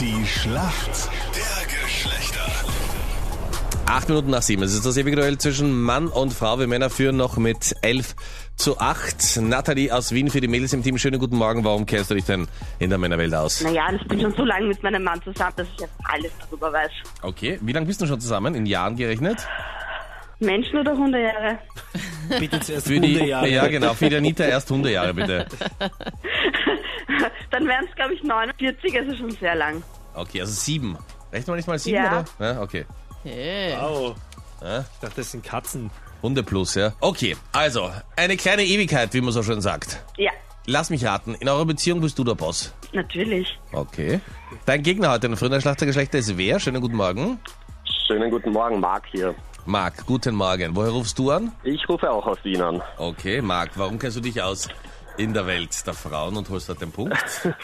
Die Schlacht der Geschlechter. Acht Minuten nach sieben. Es ist das ewige Duell zwischen Mann und Frau. Wir Männer führen noch mit elf zu acht. Nathalie aus Wien für die Mädels im Team. Schönen guten Morgen. Warum kennst du dich denn in der Männerwelt aus? Naja, ich bin schon so lange mit meinem Mann zusammen, dass ich jetzt alles darüber weiß. Okay. Wie lange bist du schon zusammen? In Jahren gerechnet? Menschen oder Hundejahre? Bitte zuerst Für die, Hundejahre. ja, genau. Für die Anita erst Hundejahre, bitte. Dann wären es, glaube ich, 49, also schon sehr lang. Okay, also sieben. Rechnen wir nicht mal sieben, Ja. oder? Ja, okay. Hey. Wow. Ja. Ich dachte, das sind Katzen. Hunde plus, ja. Okay, also, eine kleine Ewigkeit, wie man so schön sagt. Ja, Lass mich raten, in eurer Beziehung bist du der Boss. natürlich. Okay. Dein Gegner heute in der frühen Schlachtergeschlechter ist wer? Schönen guten Morgen. Schönen guten Morgen, Marc hier. Marc, guten Morgen. Woher rufst du an? Ich rufe auch aus Wien an. Okay, Marc, warum kennst du dich aus in der Welt der Frauen und holst dort den Punkt?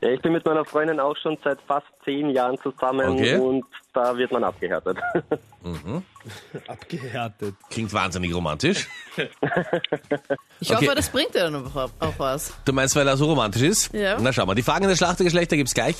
Ja, ich bin mit meiner Freundin auch schon seit fast zehn Jahren zusammen Okay. und da wird man abgehärtet. Abgehärtet. Klingt wahnsinnig romantisch. Ich Okay. hoffe, das bringt dir dann auch auch was. Du meinst, weil er so romantisch ist? Ja. Na schau mal, die Fragen der Schlachtergeschlechter gibt's gleich.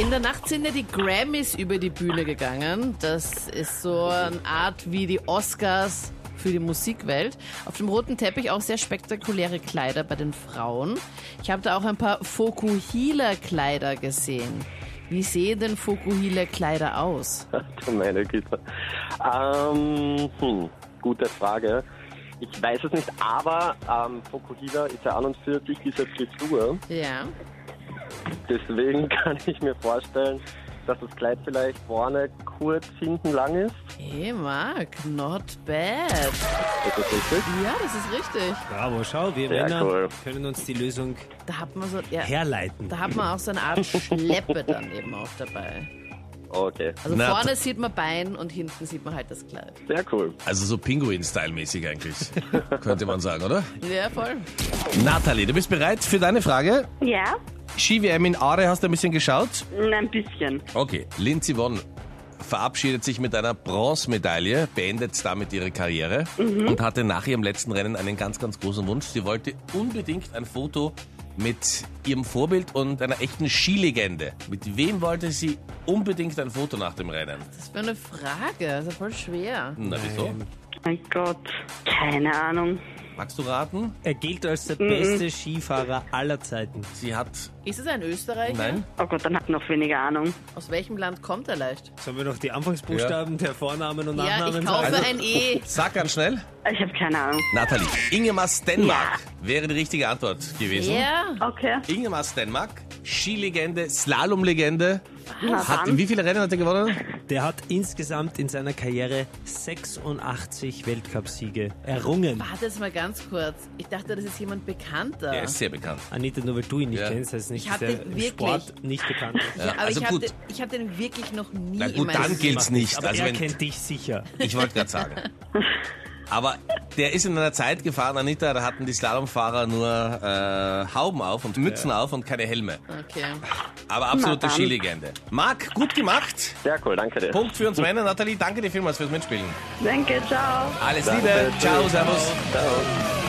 In der Nacht sind ja die Grammys über die Bühne gegangen. Das ist so eine Art wie die Oscars für die Musikwelt. Auf dem roten Teppich auch sehr spektakuläre Kleider bei den Frauen. Ich habe da auch ein paar Fokuhila-Kleider gesehen. Wie sehen denn Fokuhila-Kleider aus? du meine Güte. Ähm, hm, gute Frage. Ich weiß es nicht, aber ähm, Fokuhila ist ja an und für sich diese Frisur. Ja. Deswegen kann ich mir vorstellen, dass das Kleid vielleicht vorne kurz hinten lang ist. Hey, Marc, not bad. Ist das richtig? Ja, das ist richtig. Bravo, schau, wir Sehr Männer cool. können uns die Lösung Da hat man so, ja, herleiten. da hat man auch so eine Art Schleppe dann eben auch dabei. Okay, Also Na, vorne sieht man Bein und hinten sieht man halt das Kleid. sehr cool. Also so Pinguin-Style-mäßig eigentlich, könnte man sagen, oder? Ja, voll. Nathalie, du bist bereit für deine Frage? Ja, Ski-WM in Aare, hast du ein bisschen geschaut? ein bisschen. Okay, Lindsey Vonn verabschiedet sich mit einer Bronzemedaille, beendet damit ihre Karriere und hatte nach ihrem letzten Rennen einen ganz, ganz großen Wunsch. Sie wollte unbedingt ein Foto mit ihrem Vorbild und einer echten Skilegende. Mit wem wollte sie unbedingt ein Foto nach dem Rennen? Das ist für eine Frage, das ist voll schwer. Na, wieso? Mein Gott, keine Ahnung. Magst du raten? Er gilt als der beste Skifahrer aller Zeiten. Sie hat... Ist es ein Österreicher? Nein? Oh Gott, dann hat noch weniger Ahnung. Aus welchem Land kommt er leicht? Sollen wir noch die Anfangsbuchstaben der Vornamen und Ja, Nachnamen ich kaufe sagen? ein E. Sag ganz schnell. Ich habe keine Ahnung. Nathalie. Ingemar Stenmark wäre die richtige Antwort gewesen. Ja, Okay. Ingemar Stenmark, Skilegende, Slalomlegende. Na Hat, dann. wie viele Rennen hat er gewonnen? Der hat insgesamt in seiner Karriere 86 Weltcupsiege errungen. warte jetzt mal ganz kurz. Ich dachte, das ist jemand Bekannter. Er ist sehr bekannt. Anita, nur weil du ihn nicht Ja. kennst, heißt nicht, Ich dass er im wirklich- Sport nicht bekannt ist. ja, aber also ich habe gut. den, ich hab den wirklich noch nie Na gut, dann gilt's nicht. Aber Also er wenn, kennt dich sicher. ich wollte gerade sagen. Aber der ist in einer Zeit gefahren, Anita, da hatten die Slalomfahrer nur äh, Hauben auf und Mützen auf und keine Helme. Okay. Aber absolute Na dann. Skilegende. Marc, gut gemacht. Sehr cool, danke dir. Punkt für uns Männer. Nathalie, danke dir vielmals fürs Mitspielen. Danke, ciao. Alles Danke, Liebe. Ciao, servus. Ciao.